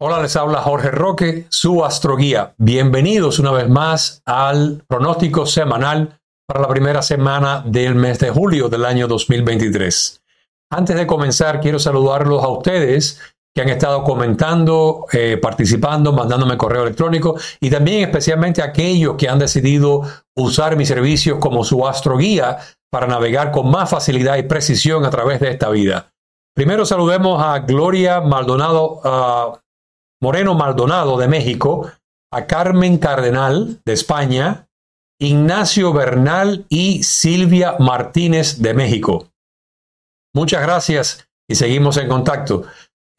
Hola, les habla Jorge Roque, su astroguía. Bienvenidos una vez más al pronóstico semanal para la primera semana del mes de julio del año 2023. Antes de comenzar, quiero saludarlos a ustedes que han estado comentando, eh, participando, mandándome correo electrónico y también especialmente aquellos que han decidido usar mis servicios como su astroguía para navegar con más facilidad y precisión a través de esta vida. Primero saludemos a Gloria Maldonado, uh, Moreno Maldonado de México, a Carmen Cardenal de España, Ignacio Bernal y Silvia Martínez de México. Muchas gracias y seguimos en contacto.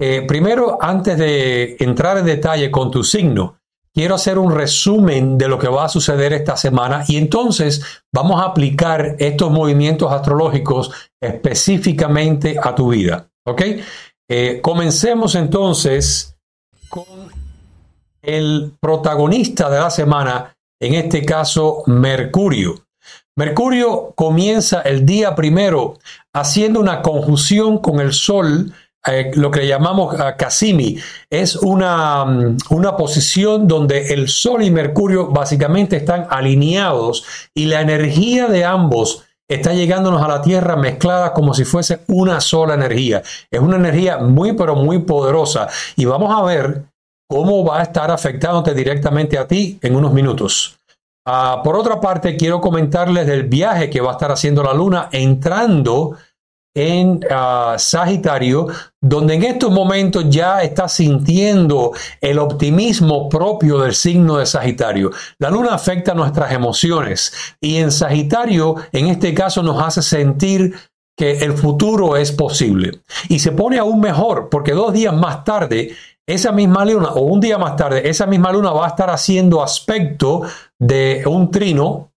Eh, primero, antes de entrar en detalle con tu signo, quiero hacer un resumen de lo que va a suceder esta semana y entonces vamos a aplicar estos movimientos astrológicos específicamente a tu vida. ¿Ok? Eh, comencemos entonces con el protagonista de la semana, en este caso Mercurio. Mercurio comienza el día primero haciendo una conjunción con el Sol, eh, lo que llamamos uh, Cassimi. Es una, mm, una posición donde el Sol y Mercurio básicamente están alineados y la energía de ambos está llegándonos a la Tierra mezclada como si fuese una sola energía. Es una energía muy, pero muy poderosa. Y vamos a ver cómo va a estar afectándote directamente a ti en unos minutos. Ah, por otra parte, quiero comentarles del viaje que va a estar haciendo la Luna entrando en ah, Sagitario, donde en estos momentos ya está sintiendo el optimismo propio del signo de Sagitario. La luna afecta nuestras emociones y en Sagitario, en este caso, nos hace sentir que el futuro es posible. Y se pone aún mejor porque dos días más tarde, esa misma luna, o un día más tarde, esa misma luna va a estar haciendo aspecto de un trino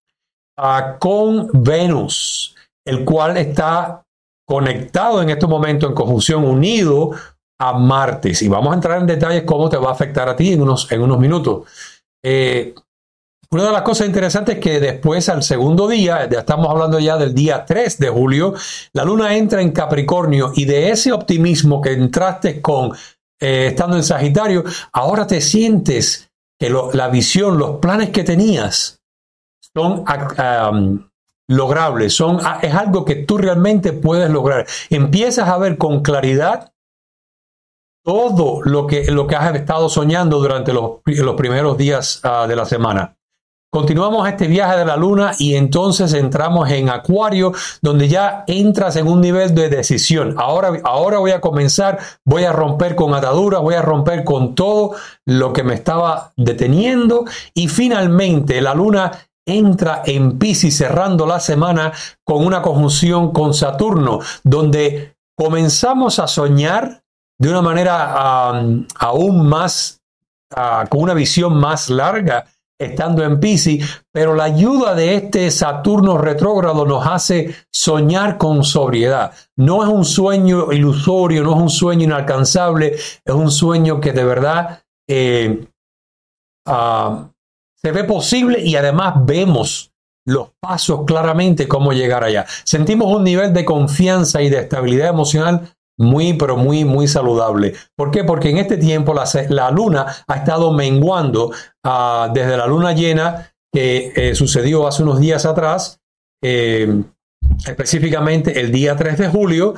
ah, con Venus, el cual está conectado en este momento en conjunción unido a Martes. Y vamos a entrar en detalles cómo te va a afectar a ti en unos, en unos minutos. Eh, una de las cosas interesantes es que después, al segundo día, ya estamos hablando ya del día 3 de julio, la luna entra en Capricornio y de ese optimismo que entraste con eh, estando en Sagitario, ahora te sientes que la visión, los planes que tenías son logrables, son, ah, es algo que tú realmente puedes lograr. Empiezas a ver con claridad todo lo que, lo que has estado soñando durante los, los primeros días ah, de la semana. Continuamos este viaje de la luna y entonces entramos en Acuario, donde ya entras en un nivel de decisión. Ahora, ahora voy a comenzar, voy a romper con ataduras, voy a romper con todo lo que me estaba deteniendo y finalmente la luna entra en Pisces cerrando la semana con una conjunción con Saturno, donde comenzamos a soñar de una manera aún más, ah, con una visión más larga estando en Pisces, pero la ayuda de este Saturno retrógrado nos hace soñar con sobriedad. No es un sueño ilusorio, no es un sueño inalcanzable, es un sueño que de verdad eh, ah, se ve posible y además vemos los pasos claramente cómo llegar allá. Sentimos un nivel de confianza y de estabilidad emocional muy, pero muy, muy saludable. ¿Por qué? Porque en este tiempo la, luna ha estado menguando ah, desde la luna llena que eh, sucedió hace unos días atrás, eh, específicamente el día 3 de julio,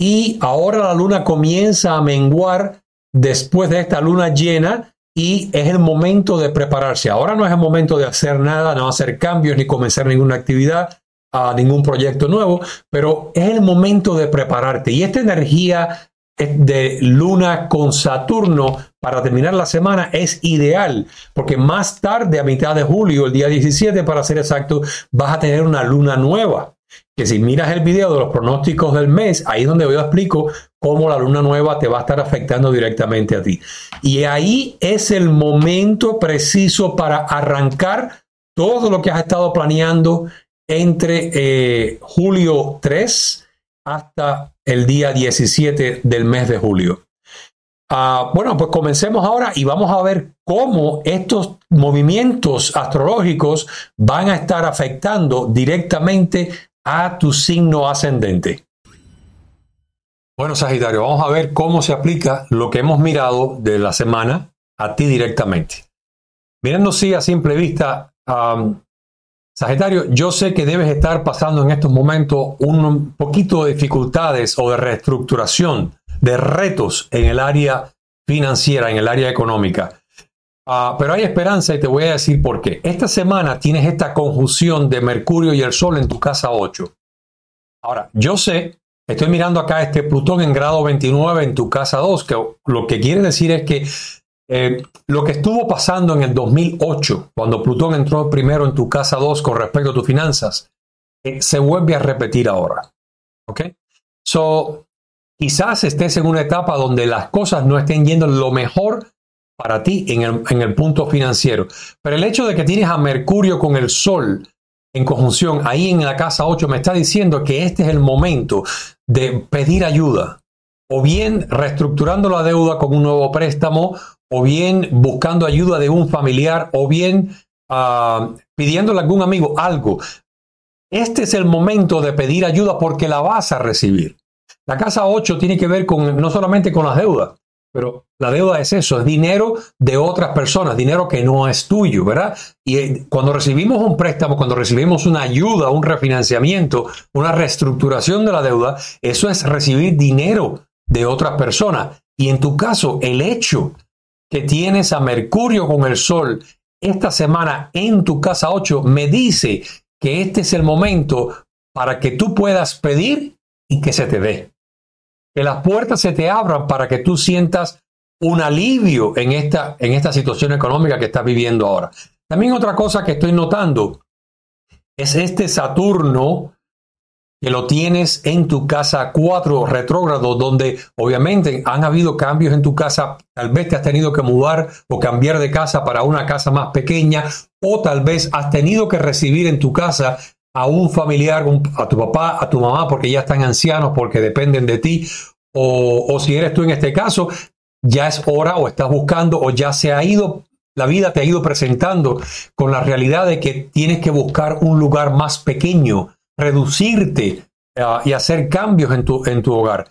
y ahora la luna comienza a menguar después de esta luna llena y es el momento de prepararse. Ahora no es el momento de hacer nada, no hacer cambios ni comenzar ninguna actividad, ningún proyecto nuevo, pero es el momento de prepararte. Y esta energía de luna con Saturno para terminar la semana es ideal, porque más tarde, a mitad de julio, el día 17 para ser exacto, vas a tener una luna nueva que si miras el video de los pronósticos del mes, ahí es donde yo explico cómo la luna nueva te va a estar afectando directamente a ti. Y ahí es el momento preciso para arrancar todo lo que has estado planeando entre eh, julio 3 hasta el día 17 del mes de julio. Ah, bueno, pues comencemos ahora y vamos a ver cómo estos movimientos astrológicos van a estar afectando directamente a tu signo ascendente. Bueno, Sagitario, vamos a ver cómo se aplica lo que hemos mirado de la semana a ti directamente. Mirando sí a simple vista, Sagitario, yo sé que debes estar pasando en estos momentos un poquito de dificultades o de reestructuración, de retos en el área financiera, en el área económica. Ah, pero hay esperanza y te voy a decir por qué. Esta semana tienes esta conjunción de Mercurio y el Sol en tu casa 8. Ahora, yo sé, estoy mirando acá este Plutón en grado 29 en tu casa 2, que lo que quiere decir es que eh, lo que estuvo pasando en el 2008, cuando Plutón entró primero en tu casa 2 con respecto a tus finanzas, eh, se vuelve a repetir ahora. ¿Ok? So, quizás estés en una etapa donde las cosas no estén yendo lo mejor para ti en el, punto financiero. Pero el hecho de que tienes a Mercurio con el Sol en conjunción ahí en la casa 8 me está diciendo que este es el momento de pedir ayuda. O bien reestructurando la deuda con un nuevo préstamo, o bien buscando ayuda de un familiar, o bien uh, pidiéndole a algún amigo algo. Este es el momento de pedir ayuda porque la vas a recibir. La casa 8 tiene que ver con no solamente con las deudas, pero la deuda es eso, es dinero de otras personas, dinero que no es tuyo, ¿verdad? Y eh, cuando recibimos un préstamo, cuando recibimos una ayuda, un refinanciamiento, una reestructuración de la deuda, eso es recibir dinero de otras personas. Y en tu caso, el hecho que tienes a Mercurio con el Sol esta semana en tu casa 8 me dice que este es el momento para que tú puedas pedir y que se te dé que las puertas se te abran para que tú sientas un alivio en esta, en esta situación económica que estás viviendo ahora. También otra cosa que estoy notando es este Saturno que lo tienes en tu casa 4 retrógrado, donde obviamente han habido cambios en tu casa, tal vez te has tenido que mudar o cambiar de casa para una casa más pequeña, o tal vez has tenido que recibir en tu casa a un familiar, a tu papá, a tu mamá, porque ya están ancianos, porque dependen de ti, o, o si eres tú en este caso, ya es hora o estás buscando o ya se ha ido, la vida te ha ido presentando con la realidad de que tienes que buscar un lugar más pequeño, reducirte ah, y hacer cambios en tu, en tu hogar.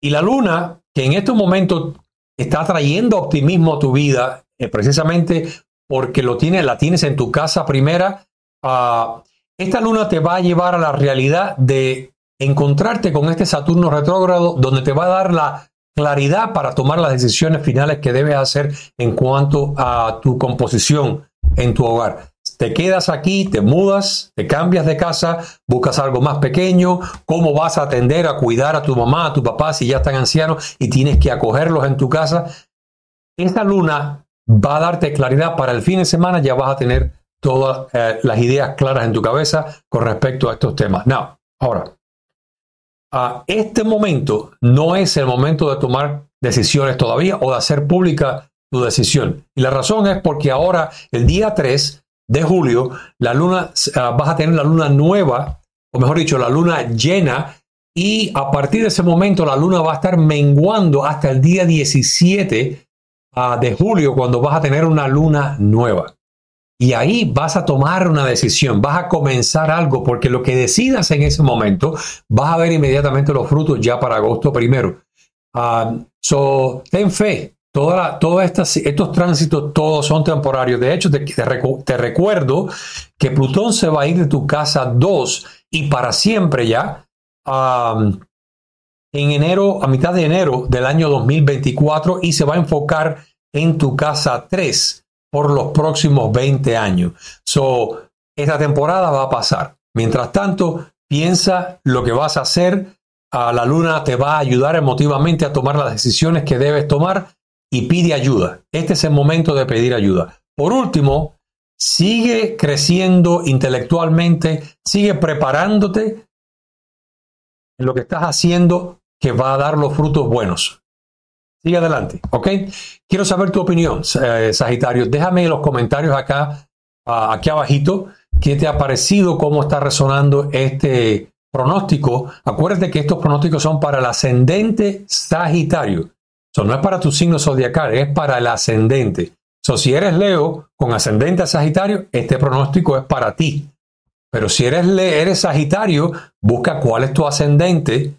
Y la luna, que en estos momentos está trayendo optimismo a tu vida, eh, precisamente porque lo tienes, la tienes en tu casa primera, uh, esta luna te va a llevar a la realidad de encontrarte con este Saturno retrógrado donde te va a dar la claridad para tomar las decisiones finales que debes hacer en cuanto a tu composición en tu hogar. Te quedas aquí, te mudas, te cambias de casa, buscas algo más pequeño, cómo vas a atender a cuidar a tu mamá, a tu papá si ya están ancianos y tienes que acogerlos en tu casa. Esta luna va a darte claridad para el fin de semana, ya vas a tener todas eh, las ideas claras en tu cabeza con respecto a estos temas. Now, ahora, a este momento no es el momento de tomar decisiones todavía o de hacer pública tu decisión. Y la razón es porque ahora, el día 3 de julio, la luna, ah, vas a tener la luna nueva, o mejor dicho, la luna llena, y a partir de ese momento la luna va a estar menguando hasta el día 17 ah, de julio, cuando vas a tener una luna nueva. Y ahí vas a tomar una decisión, vas a comenzar algo, porque lo que decidas en ese momento, vas a ver inmediatamente los frutos ya para agosto primero. Ah, so, ten fe, todos estos tránsitos, todos son temporarios. De hecho, te, recuerdo que Plutón se va a ir de tu casa 2 y para siempre ya. en enero, a mitad de enero del año 2024 y se va a enfocar en tu casa 3 por los próximos 20 años. So, esta temporada va a pasar. Mientras tanto, piensa lo que vas a hacer. A la luna te va a ayudar emotivamente a tomar las decisiones que debes tomar y pide ayuda. Este es el momento de pedir ayuda. Por último, sigue creciendo intelectualmente, sigue preparándote en lo que estás haciendo que va a dar los frutos buenos. Sigue adelante, ¿ok? Quiero saber tu opinión, eh, Sagitario. Déjame en los comentarios acá, aquí abajito, qué te ha parecido, cómo está resonando este pronóstico. Acuérdate que estos pronósticos son para el ascendente Sagitario. Eso no es para tu signo zodiacal, es para el ascendente. So, si eres Leo con ascendente a Sagitario, este pronóstico es para ti. Pero si eres, eres Sagitario, busca cuál es tu ascendente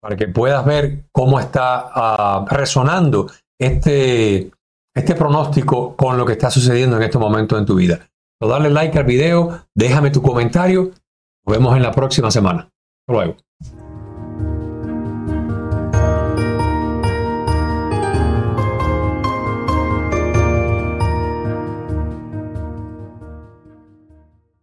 para que puedas ver cómo está ah, resonando este, este pronóstico con lo que está sucediendo en este momento en tu vida. So, dale like al video, déjame tu comentario. Nos vemos en la próxima semana. Hasta luego.